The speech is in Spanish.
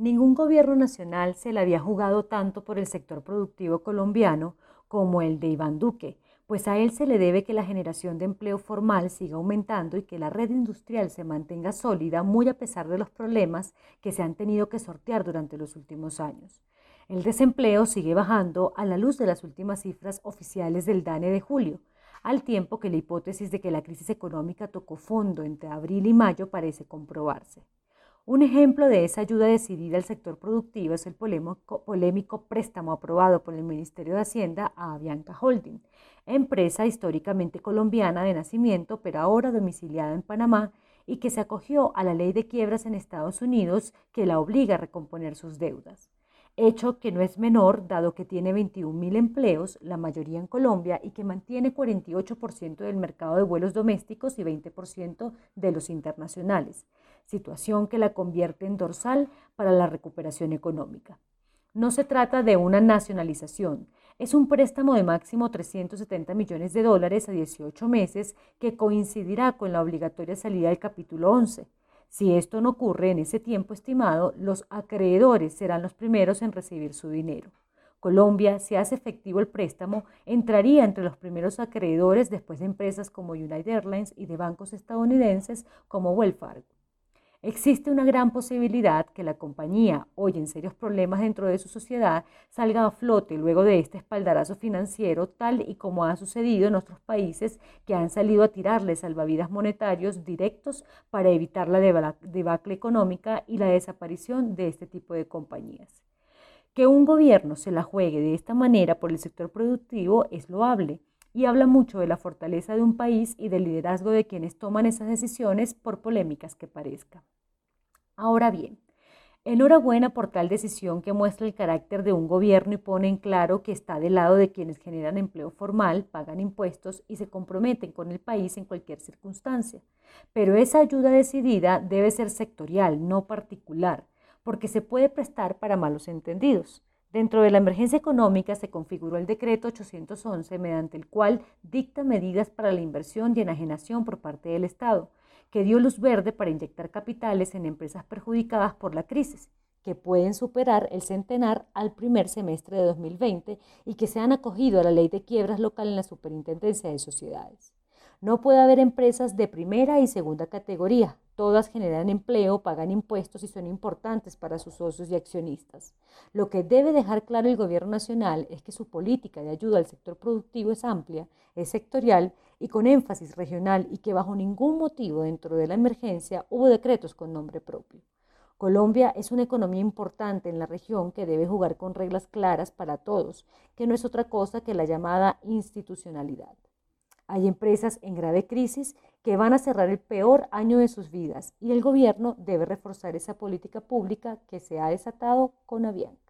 Ningún gobierno nacional se le había jugado tanto por el sector productivo colombiano como el de Iván Duque, pues a él se le debe que la generación de empleo formal siga aumentando y que la red industrial se mantenga sólida muy a pesar de los problemas que se han tenido que sortear durante los últimos años. El desempleo sigue bajando a la luz de las últimas cifras oficiales del DANE de julio, al tiempo que la hipótesis de que la crisis económica tocó fondo entre abril y mayo parece comprobarse. Un ejemplo de esa ayuda decidida al sector productivo es el polémico, préstamo aprobado por el Ministerio de Hacienda a Avianca Holding, empresa históricamente colombiana de nacimiento, pero ahora domiciliada en Panamá y que se acogió a la ley de quiebras en Estados Unidos que la obliga a recomponer sus deudas. Hecho que no es menor dado que tiene 21.000 empleos, la mayoría en Colombia, y que mantiene 48% del mercado de vuelos domésticos y 20% de los internacionales, situación que la convierte en dorsal para la recuperación económica. No se trata de una nacionalización, es un préstamo de máximo 370 millones de dólares a 18 meses que coincidirá con la obligatoria salida del capítulo 11 si esto no ocurre en ese tiempo estimado, los acreedores serán los primeros en recibir su dinero. Colombia, si hace efectivo el préstamo, entraría entre los primeros acreedores después de empresas como United Airlines y de bancos estadounidenses como Wells Fargo. Existe una gran posibilidad que la compañía, hoy en serios problemas dentro de su sociedad, salga a flote luego de este espaldarazo financiero, tal y como ha sucedido en otros países que han salido a tirarle salvavidas monetarios directos para evitar la debacle económica y la desaparición de este tipo de compañías. Que un gobierno se la juegue de esta manera por el sector productivo es loable y habla mucho de la fortaleza de un país y del liderazgo de quienes toman esas decisiones por polémicas que parezcan. Ahora bien, enhorabuena por tal decisión que muestra el carácter de un gobierno y pone en claro que está del lado de quienes generan empleo formal, pagan impuestos y se comprometen con el país en cualquier circunstancia. Pero esa ayuda decidida debe ser sectorial, no particular, porque se puede prestar para malos entendidos. Dentro de la emergencia económica se configuró el decreto 811 mediante el cual dicta medidas para la inversión y enajenación por parte del Estado, que dio luz verde para inyectar capitales en empresas perjudicadas por la crisis, que pueden superar el centenar al primer semestre de 2020 y que se han acogido a la ley de quiebras local en la Superintendencia de Sociedades. No puede haber empresas de primera y segunda categoría. Todas generan empleo, pagan impuestos y son importantes para sus socios y accionistas. Lo que debe dejar claro el Gobierno Nacional es que su política de ayuda al sector productivo es amplia, es sectorial y con énfasis regional y que bajo ningún motivo dentro de la emergencia hubo decretos con nombre propio. Colombia es una economía importante en la región que debe jugar con reglas claras para todos, que no es otra cosa que la llamada institucionalidad. Hay empresas en grave crisis que van a cerrar el peor año de sus vidas y el gobierno debe reforzar esa política pública que se ha desatado con Avianca.